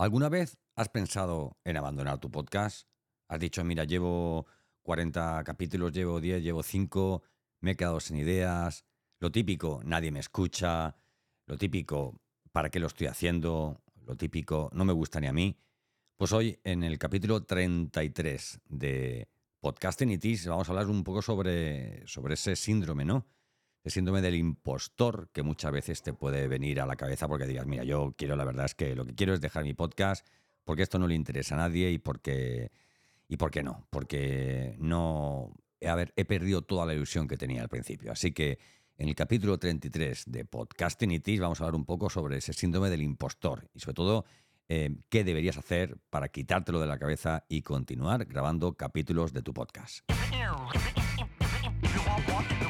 ¿Alguna vez has pensado en abandonar tu podcast? Has dicho, mira, llevo 40 capítulos, llevo 10, llevo 5, me he quedado sin ideas. Lo típico, nadie me escucha. Lo típico, ¿para qué lo estoy haciendo? Lo típico, no me gusta ni a mí. Pues hoy, en el capítulo 33 de Podcasting Itis, vamos a hablar un poco sobre, sobre ese síndrome, ¿no? El síndrome del impostor que muchas veces te puede venir a la cabeza porque digas, mira, yo quiero, la verdad es que lo que quiero es dejar mi podcast porque esto no le interesa a nadie y porque ¿Y por qué no? Porque no. A ver, he perdido toda la ilusión que tenía al principio. Así que en el capítulo 33 de Podcasting It vamos a hablar un poco sobre ese síndrome del impostor y sobre todo eh, qué deberías hacer para quitártelo de la cabeza y continuar grabando capítulos de tu podcast.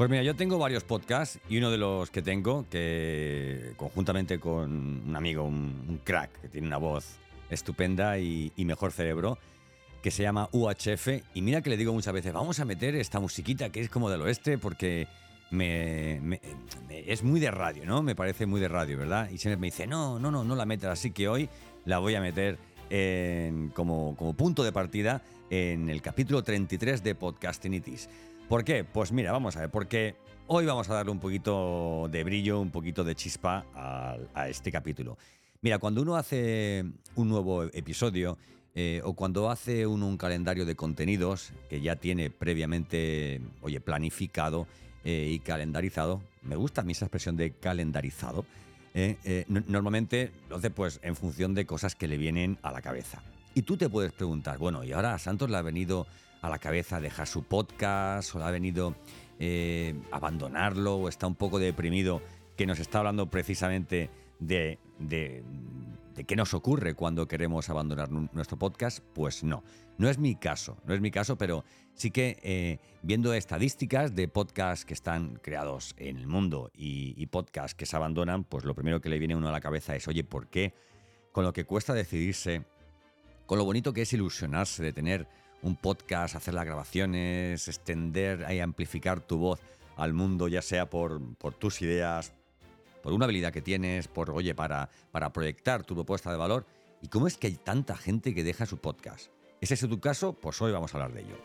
Pues mira, yo tengo varios podcasts y uno de los que tengo, que conjuntamente con un amigo, un, crack, que tiene una voz estupenda y, mejor cerebro, que se llama UHF. Y mira que le digo muchas veces, vamos a meter esta musiquita que es como del oeste porque es muy de radio, ¿no? Me parece muy de radio, ¿verdad? Y siempre me dice, no, no, no, no la metas, así que hoy la voy a meter como, como punto de partida en el capítulo 33 de Podcastinitis. ¿Por qué? Pues mira, vamos a ver, porque hoy vamos a darle un poquito de brillo, un poquito de chispa a, este capítulo. Mira, cuando uno hace un nuevo episodio eh, o cuando hace un calendario de contenidos que ya tiene previamente, oye, planificado eh, y calendarizado, me gusta a mí esa expresión de calendarizado, eh, normalmente lo hace pues en función de cosas que le vienen a la cabeza. Y tú te puedes preguntar, bueno, ¿y ahora a Santos le ha venido a la cabeza dejar su podcast o ha venido eh, abandonarlo o está un poco deprimido, que nos está hablando precisamente de, de, qué nos ocurre cuando queremos abandonar nuestro podcast, pues no, no es mi caso, no es mi caso, pero sí que eh, viendo estadísticas de podcasts que están creados en el mundo y, y podcasts que se abandonan, pues lo primero que le viene a uno a la cabeza es, oye, ¿por qué con lo que cuesta decidirse, con lo bonito que es ilusionarse de tener un podcast, hacer las grabaciones, extender y amplificar tu voz al mundo, ya sea por, tus ideas, por una habilidad que tienes, por, oye, para, para proyectar tu propuesta de valor. ¿Y cómo es que hay tanta gente que deja su podcast? ¿Es ese tu caso? Pues hoy vamos a hablar de ello.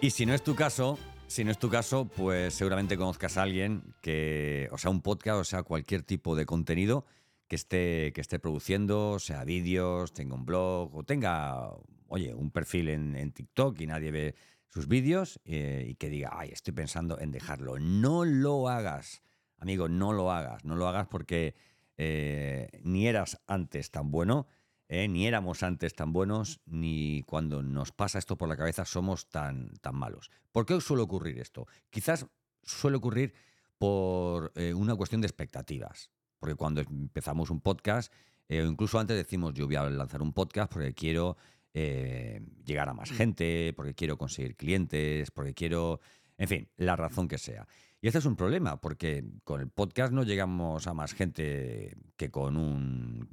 Y si no es tu caso, si no es tu caso, pues seguramente conozcas a alguien que, o sea, un podcast, o sea, cualquier tipo de contenido que esté, que esté produciendo, sea vídeos, tenga un blog o tenga, oye, un perfil en, TikTok y nadie ve sus vídeos eh, y que diga, ay, estoy pensando en dejarlo. No lo hagas, amigo, no lo hagas, no lo hagas porque eh, ni eras antes tan bueno ¿eh? ni éramos antes tan buenos, ni cuando nos pasa esto por la cabeza somos tan, tan malos. ¿Por qué suele ocurrir esto? Quizás suele ocurrir por eh, una cuestión de expectativas. Porque cuando empezamos un podcast, eh, o incluso antes decimos yo voy a lanzar un podcast porque quiero llegar a más gente, porque quiero conseguir clientes, porque quiero, en fin, la razón que sea. Y este es un problema, porque con el podcast no llegamos a más gente que con un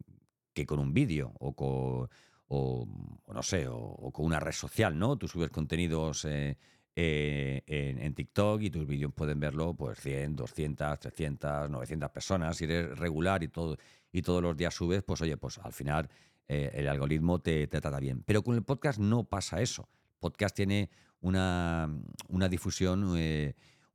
que con un vídeo o con, o, no sé, o, con una red social, ¿no? Tú subes contenidos eh, eh, en, TikTok y tus vídeos pueden verlo pues 100, 200, 300, 900 personas. Si eres regular y, todo, y todos los días subes, pues oye, pues al final eh, el algoritmo te, trata bien. Pero con el podcast no pasa eso. El podcast tiene una, una difusión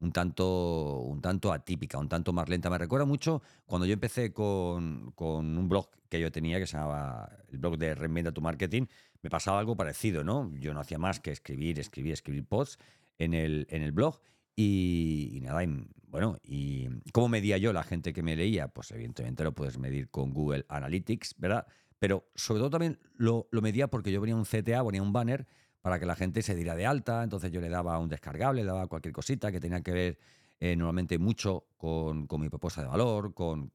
un tanto, un tanto atípica, un tanto más lenta. Me recuerda mucho cuando yo empecé con, con un blog que yo tenía, que se llamaba el blog de Reinventa tu Marketing, me pasaba algo parecido, ¿no? Yo no hacía más que escribir, escribir, escribir posts en el, en el blog y, nada, bueno, ¿y cómo medía yo la gente que me leía? Pues evidentemente lo puedes medir con Google Analytics, ¿verdad? Pero sobre todo también lo, lo medía porque yo ponía un CTA, ponía un banner para que la gente se diera de alta, entonces yo le daba un descargable, le daba cualquier cosita que tenía que ver eh, normalmente mucho con, mi propuesta de valor, con,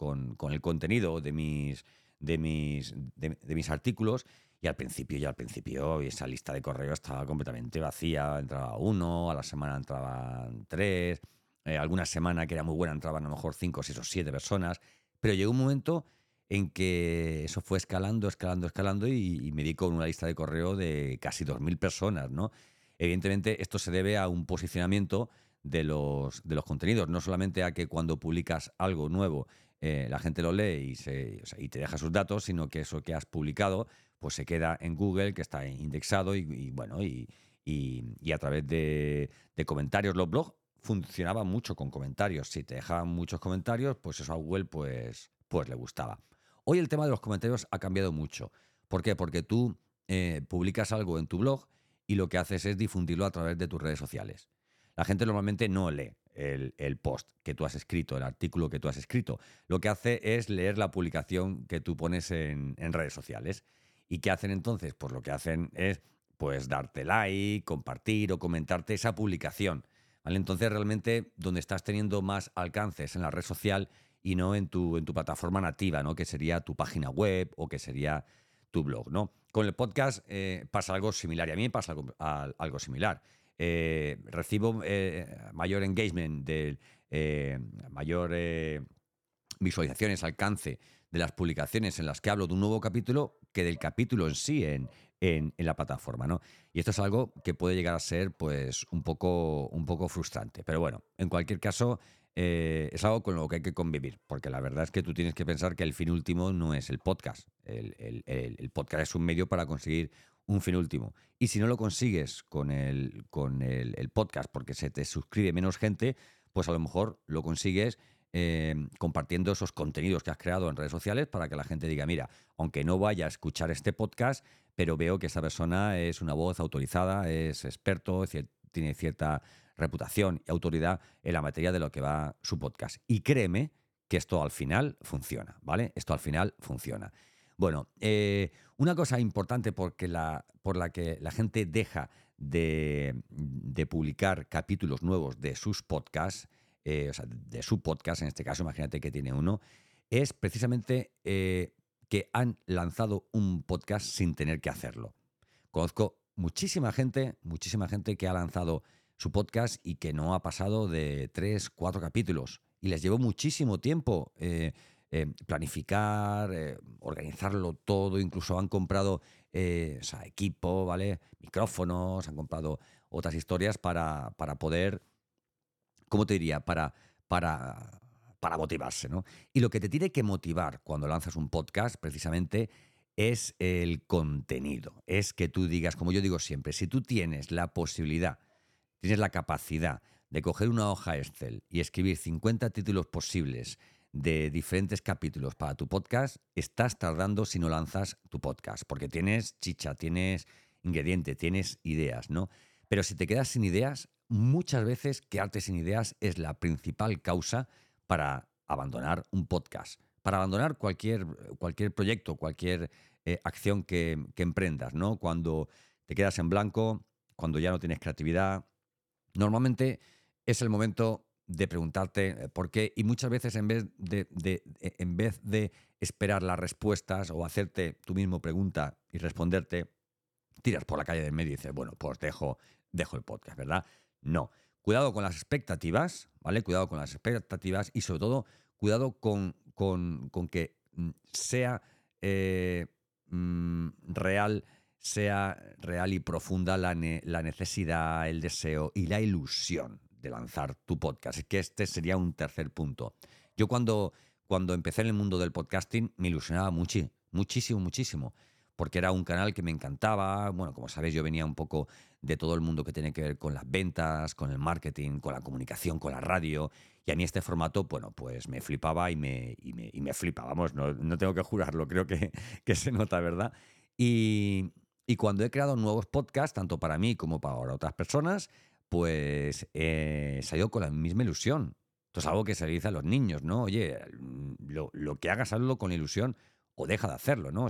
el contenido de mis, de mis, de, mis artículos. Y al principio, ya al principio, esa lista de correo estaba completamente vacía. Entraba uno, a la semana entraban tres, eh, alguna semana que era muy buena entraban a lo mejor cinco, seis o siete personas. Pero llegó un momento en que eso fue escalando, escalando, escalando y, me di con una lista de correo de casi 2.000 personas, ¿no? Evidentemente esto se debe a un posicionamiento de los, de los contenidos, no solamente a que cuando publicas algo nuevo eh, la gente lo lee y, se, y te deja sus datos, sino que eso que has publicado pues se queda en Google, que está indexado y, bueno, y, y, a través de, de comentarios los blogs funcionaba mucho con comentarios. Si te dejaban muchos comentarios, pues eso a Google pues, pues le gustaba. Hoy el tema de los comentarios ha cambiado mucho. ¿Por qué? Porque tú eh, publicas algo en tu blog y lo que haces es difundirlo a través de tus redes sociales. La gente normalmente no lee el, post que tú has escrito, el artículo que tú has escrito. Lo que hace es leer la publicación que tú pones en, redes sociales. ¿Y qué hacen entonces? Pues lo que hacen es pues darte like, compartir o comentarte esa publicación. Entonces realmente donde estás teniendo más alcances en la red social y no en tu, en tu plataforma nativa, ¿no? que sería tu página web o que sería tu blog. ¿no? Con el podcast eh, pasa algo similar y a mí me pasa algo, similar. Eh, recibo eh, mayor engagement, del, mayor visualizaciones, alcance de las publicaciones en las que hablo de un nuevo capítulo que del capítulo en sí en, en, la plataforma, ¿no? Y esto es algo que puede llegar a ser, pues, un poco, un poco frustrante. Pero bueno, en cualquier caso, eh, es algo con lo que hay que convivir, porque la verdad es que tú tienes que pensar que el fin último no es el podcast. El, podcast es un medio para conseguir un fin último. Y si no lo consigues con, el, con el, podcast porque se te suscribe menos gente, pues a lo mejor lo consigues eh, compartiendo esos contenidos que has creado en redes sociales para que la gente diga, mira, aunque no vaya a escuchar este podcast, pero veo que esta persona es una voz autorizada, es experto, tiene cierta reputación y autoridad en la materia de lo que va su podcast. Y créeme que esto al final funciona, ¿vale? Esto al final funciona. Bueno, eh, una cosa importante porque la, por la que la gente deja de, publicar capítulos nuevos de sus podcasts, eh, o sea, de su podcast, en este caso, imagínate que tiene uno, es precisamente eh, que han lanzado un podcast sin tener que hacerlo. Conozco muchísima gente, muchísima gente que ha lanzado su podcast y que no ha pasado de tres, cuatro capítulos. Y les llevó muchísimo tiempo eh, eh, planificar, eh, organizarlo todo, incluso han comprado equipo, ¿vale? Micrófonos, han comprado otras historias para, para poder, ¿cómo te diría? Para, para, para motivarse, ¿no? Y lo que te tiene que motivar cuando lanzas un podcast, precisamente, es el contenido. Es que tú digas, como yo digo siempre, si tú tienes la posibilidad tienes la capacidad de coger una hoja Excel y escribir 50 títulos posibles de diferentes capítulos para tu podcast, estás tardando si no lanzas tu podcast, porque tienes chicha, tienes ingrediente, tienes ideas, ¿no? Pero si te quedas sin ideas, muchas veces quedarte sin ideas es la principal causa para abandonar un podcast, para abandonar cualquier, cualquier proyecto, cualquier eh, acción que, que emprendas, ¿no? Cuando te quedas en blanco, cuando ya no tienes creatividad, Normalmente es el momento de preguntarte eh, por qué y muchas veces en vez de, e, en vez de esperar las respuestas o hacerte tú mismo pregunta y responderte, tiras por la calle del medio y dices, bueno, pues dejo, dejo el podcast, ¿verdad? No. Cuidado con las expectativas, ¿vale? Cuidado con las expectativas y sobre todo cuidado con, con, que mm, sea eh, mm, real sea real y profunda la, necesidad, el deseo y la ilusión de lanzar tu podcast. Que este sería un tercer punto. Yo cuando, cuando empecé en el mundo del podcasting me ilusionaba muchísimo, muchísimo, muchísimo, porque era un canal que me encantaba. Bueno, como sabéis, yo venía un poco de todo el mundo que tiene que ver con las ventas, con el marketing, con la comunicación, con la radio. Y a mí este formato, bueno, pues me flipaba y me, y me, y vamos, no, no, tengo que jurarlo, creo que, que se nota, ¿verdad? Y, y, cuando he creado nuevos podcasts, tanto para mí como para otras personas, pues eh, salió con la misma ilusión. Esto es algo que se dice a los niños, ¿no? Oye, lo, lo que hagas, hazlo con ilusión o deja de hacerlo, ¿no?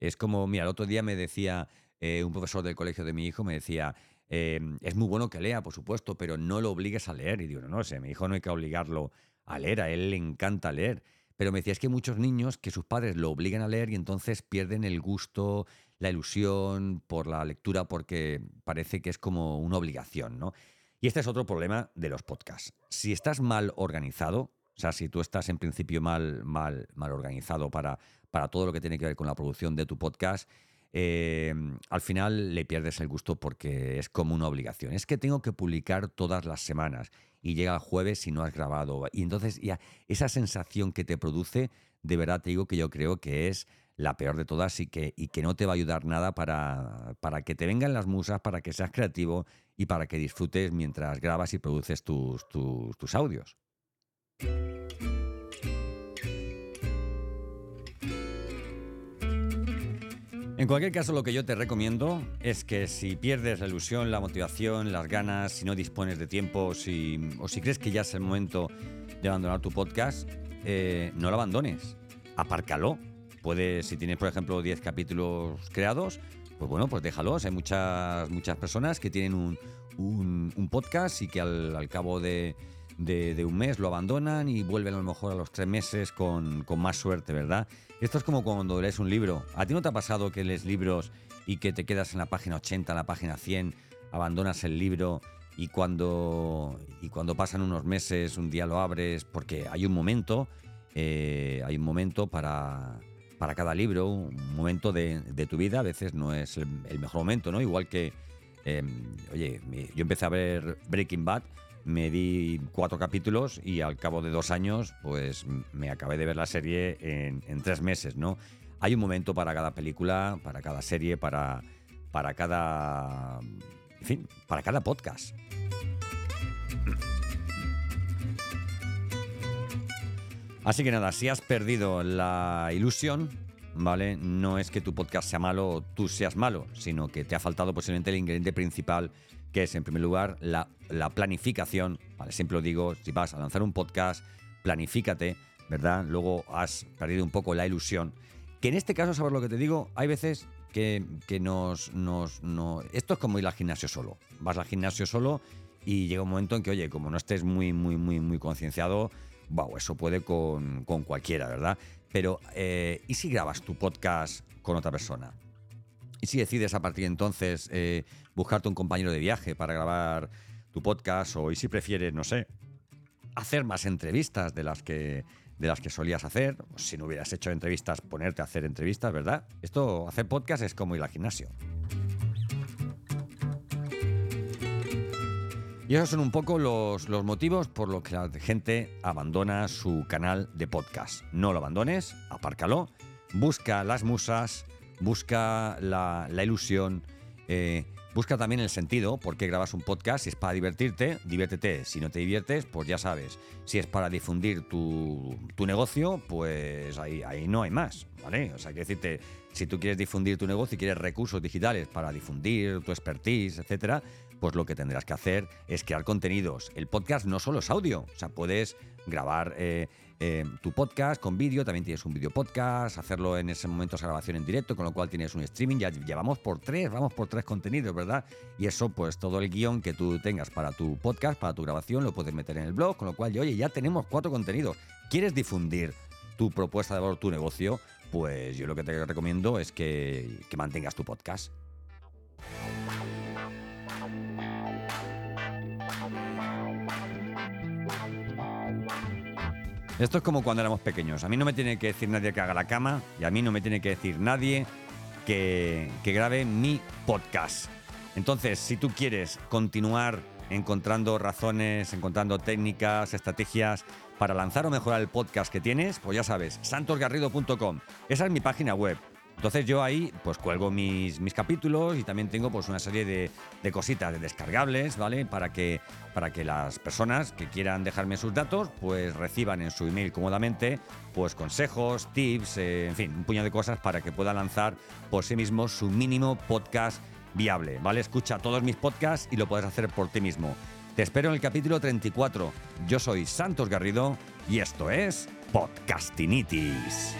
Es como, mira, el otro día me decía eh, un profesor del colegio de mi hijo, me decía, em, es muy bueno que lea, por supuesto, pero no lo obligues a leer. Y digo, no, no sé, mi hijo no hay que obligarlo a leer, a él le encanta leer. Pero me decía, es que muchos niños que sus padres lo obligan a leer y entonces pierden el gusto, la ilusión por la lectura porque parece que es como una obligación, ¿no? Y este es otro problema de los podcasts. Si estás mal organizado, o sea, si tú estás en principio mal, mal, mal organizado para, para todo lo que tiene que ver con la producción de tu podcast, eh, al final le pierdes el gusto porque es como una obligación. Es que tengo que publicar todas las semanas y llega el jueves si no has grabado. Y entonces esa sensación que te produce, de verdad te digo que yo creo que es la peor de todas y que, y no te va a ayudar nada para, que te vengan las musas, para que seas creativo y para que disfrutes mientras grabas y produces tus audios. En cualquier caso, lo que yo te recomiendo es que si pierdes la ilusión, la motivación, las ganas, si no dispones de tiempo o si crees que ya es el momento de abandonar tu podcast, eh, no lo abandones. Apárcalo. Puedes, si tienes, por ejemplo, 10 capítulos creados, pues bueno, pues déjalos. Hay muchas, muchas personas que tienen un, podcast y que al cabo de, de, un mes, lo abandonan y vuelven a lo mejor a los tres meses con, más suerte, ¿verdad? Esto es como cuando lees un libro. ¿A ti no te ha pasado que lees libros y que te quedas en la página 80, en la página 100, abandonas el libro y cuando, y cuando pasan unos meses, un día lo abres, porque hay un momento, eh, hay un momento para, para cada libro, un momento de, tu vida, a veces no es el, mejor momento, ¿no? Igual que, em, oye, yo empecé a ver Breaking Bad me di cuatro capítulos y al cabo de dos años, pues me acabé de ver la serie en, tres meses, ¿no? Hay un momento para cada película, para cada serie, para, para cada. En fin, para cada podcast. Así que nada, si has perdido la ilusión, ¿vale? No es que tu podcast sea malo o tú seas malo, sino que te ha faltado posiblemente el ingrediente principal que es en primer lugar la, planificación. Vale, siempre lo digo, si vas a lanzar un podcast, planifícate, ¿verdad? Luego has perdido un poco la ilusión. Que en este caso, ¿sabes lo que te digo? Hay veces que, nos, nos no, Esto es como ir al gimnasio solo. Vas al gimnasio solo y llega un momento en que, oye, como no estés muy, muy, muy, muy concienciado, wow, eso puede con, con cualquiera, ¿verdad? Pero, eh, ¿y si grabas tu podcast con otra persona? ¿Y si decides a partir de entonces eh, buscarte un compañero de viaje para grabar tu podcast? O y si prefieres, no sé, hacer más entrevistas de las que, de las que solías hacer. Si no hubieras hecho entrevistas, ponerte a hacer entrevistas, ¿verdad? Esto, hacer podcast es como ir al gimnasio. Y esos son un poco los, los, motivos por los que la gente abandona su canal de podcast. No lo abandones, apárcalo, busca las musas, busca la, ilusión, eh, busca también el sentido, porque grabas un podcast, si es para divertirte, diviértete, si no te diviertes, pues ya sabes, si es para difundir tu, negocio, pues ahí, ahí no hay más, ¿vale? O sea, que decirte, si tú quieres difundir tu negocio y quieres recursos digitales para difundir tu expertise, etcétera, pues lo que tendrás que hacer es crear contenidos. El podcast no solo es audio, o sea, puedes grabar eh, eh, tu podcast con vídeo, también tienes un vídeo podcast, hacerlo en ese momento esa grabación en directo, con lo cual tienes un streaming, ya, llevamos por tres, vamos por tres contenidos, ¿verdad? Y eso, pues todo el guion que tú tengas para tu podcast, para tu grabación, lo puedes meter en el blog, con lo cual, oye, ya tenemos cuatro contenidos. ¿Quieres difundir tu propuesta de valor, tu negocio? Pues yo lo que te recomiendo es que, que mantengas tu podcast. Esto es como cuando éramos pequeños. A mí no me tiene que decir nadie que haga la cama y a mí no me tiene que decir nadie que, grabe mi podcast. Entonces, si tú quieres continuar encontrando razones, encontrando técnicas, estrategias para lanzar o mejorar el podcast que tienes, pues ya sabes, santosgarrido.com. Esa es mi página web. Entonces yo ahí pues cuelgo mis, mis capítulos y también tengo pues una serie de, de cositas, de descargables, ¿vale? Para que, para que las personas que quieran dejarme sus datos pues reciban en su email cómodamente pues consejos, tips, eh, en fin, un puñado de cosas para que puedan lanzar por sí mismos su mínimo podcast viable, ¿vale? Escucha todos mis podcasts y lo puedes hacer por ti mismo. Te espero en el capítulo 34. Yo soy Santos Garrido y esto es Podcastinitis.